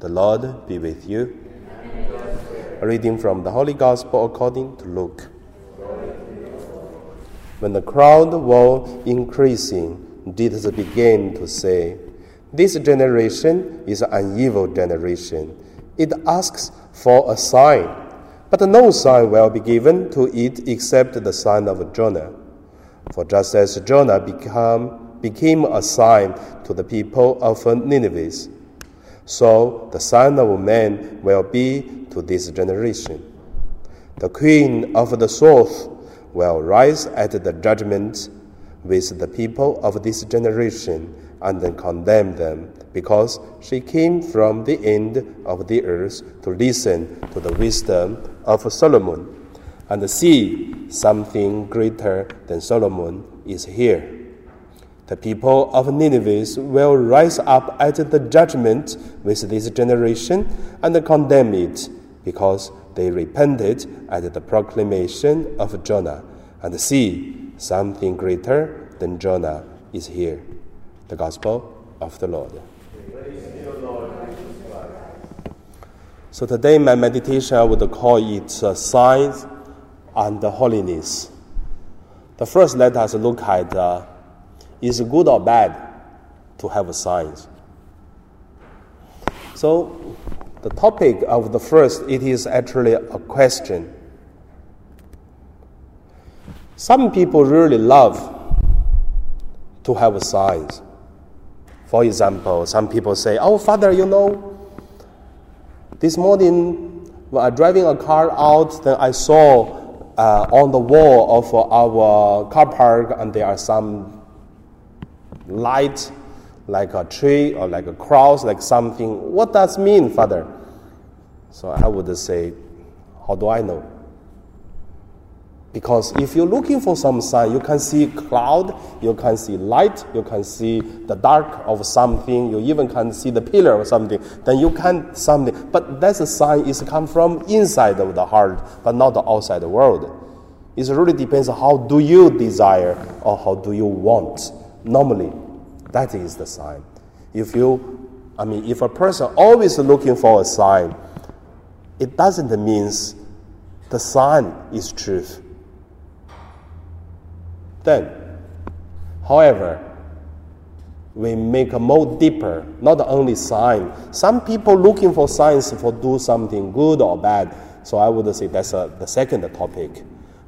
The Lord be with you. A reading from the Holy Gospel according to Luke. When the crowd was increasing, Jesus began to say, This generation is an evil generation. It asks for a sign, but no sign will be given to it except the sign of Jonah. For just as Jonah became a sign to the people of Nineveh, so the Son of Man will be to this generation. The Queen of the South will rise at the judgment with the people of this generation and then condemn them, because she came from the end of the earth to listen to the wisdom of Solomon. And see, something greater than Solomon is here. The people of Nineveh will rise up at the judgment with this generation and condemn it, because they repented at the proclamation of Jonah. And see, something greater than Jonah is here. The Gospel of the Lord. So today, my meditation I would call it uh, signs and holiness. The first, let us look at. Uh, is it good or bad to have signs? So, the topic of the first, it is actually a question. Some people really love to have signs. For example, some people say, Oh, Father, you know, this morning when I driving a car out, then I saw uh, on the wall of our car park, and there are some light, like a tree or like a cross, like something. What does mean, Father? So I would say, how do I know? Because if you're looking for some sign, you can see cloud, you can see light, you can see the dark of something, you even can see the pillar of something, then you can something. But that's a sign is come from inside of the heart, but not the outside world. It really depends how do you desire or how do you want. Normally, that is the sign. If you, I mean, if a person always looking for a sign, it doesn't mean the sign is truth. Then, however, we make a more deeper, not only sign. Some people looking for signs for do something good or bad. So I would say that's a, the second topic.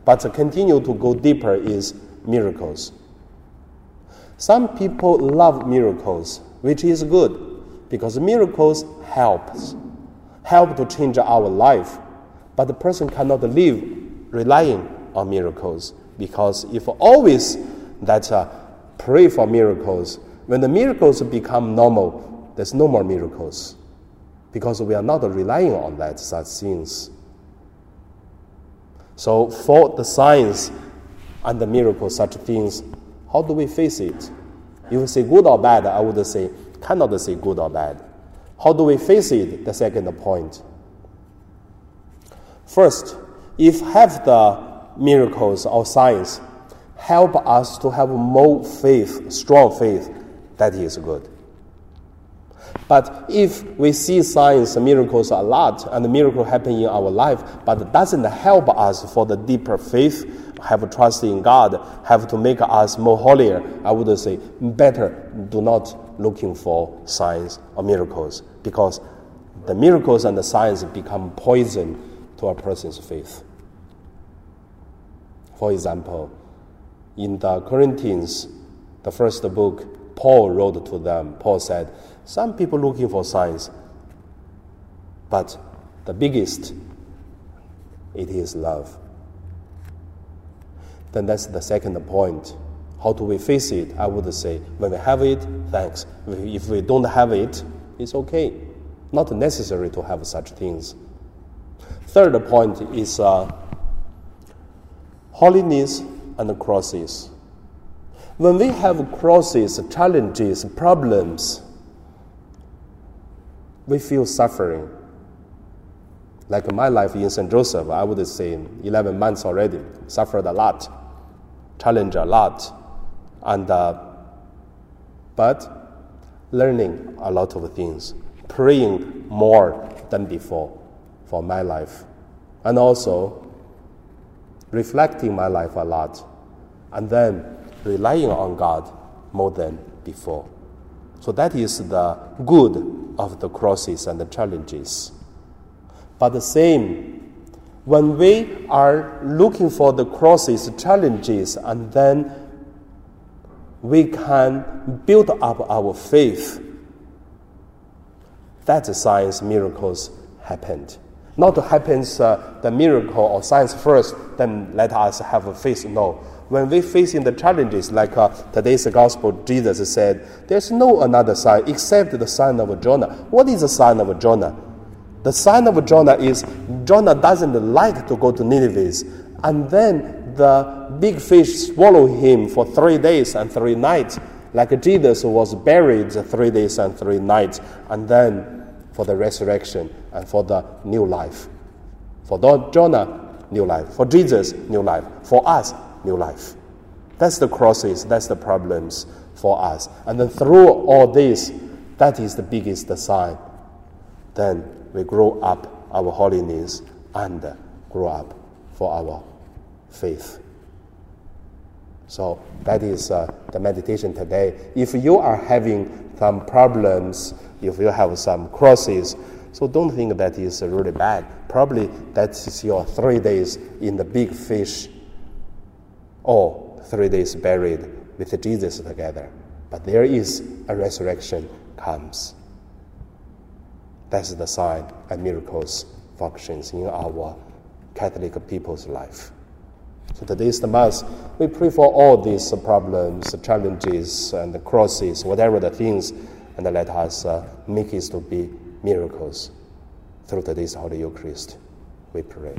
But to continue to go deeper is miracles. Some people love miracles, which is good because miracles helps, help to change our life. But the person cannot live relying on miracles because if always that uh, pray for miracles, when the miracles become normal, there's no more miracles because we are not relying on that such things. So for the signs and the miracles, such things how do we face it? If you say good or bad, I would say cannot say good or bad. How do we face it? The second point. First, if have the miracles or signs help us to have more faith, strong faith, that is good. But if we see signs and miracles a lot and the miracle happen in our life, but doesn't help us for the deeper faith, have trust in God, have to make us more holier, I would say better do not looking for signs or miracles because the miracles and the signs become poison to a person's faith. For example, in the Corinthians, the first book, Paul wrote to them, Paul said, Some people looking for signs, but the biggest, it is love then that's the second point. How do we face it? I would say, when we have it, thanks. If we don't have it, it's okay. Not necessary to have such things. Third point is uh, holiness and crosses. When we have crosses, challenges, problems, we feel suffering. Like my life in St. Joseph, I would say 11 months already, suffered a lot challenge a lot, and uh, but learning a lot of things, praying more than before for my life, and also reflecting my life a lot, and then relying on God more than before. So that is the good of the crosses and the challenges. But the same, when we are looking for the crosses, challenges, and then we can build up our faith, that signs, miracles happened. Not happens uh, the miracle or signs first, then let us have a faith. No, when we facing the challenges, like uh, today's gospel, Jesus said, "There's no another sign except the sign of Jonah." What is the sign of Jonah? The sign of Jonah is Jonah doesn't like to go to Nineveh, and then the big fish swallow him for three days and three nights, like Jesus was buried three days and three nights, and then for the resurrection and for the new life. For Jonah, new life. For Jesus, new life. For us, new life. That's the crosses, that's the problems for us. And then through all this, that is the biggest sign. Then we grow up our holiness and grow up for our faith. So that is uh, the meditation today. If you are having some problems, if you have some crosses, so don't think that is really bad. Probably that is your three days in the big fish or three days buried with Jesus together. But there is a resurrection comes. That's the sign and miracles functions in our Catholic people's life. So today is the Mass. We pray for all these problems, challenges, and the crosses, whatever the things, and let us uh, make it to be miracles through today's Holy Eucharist. We pray.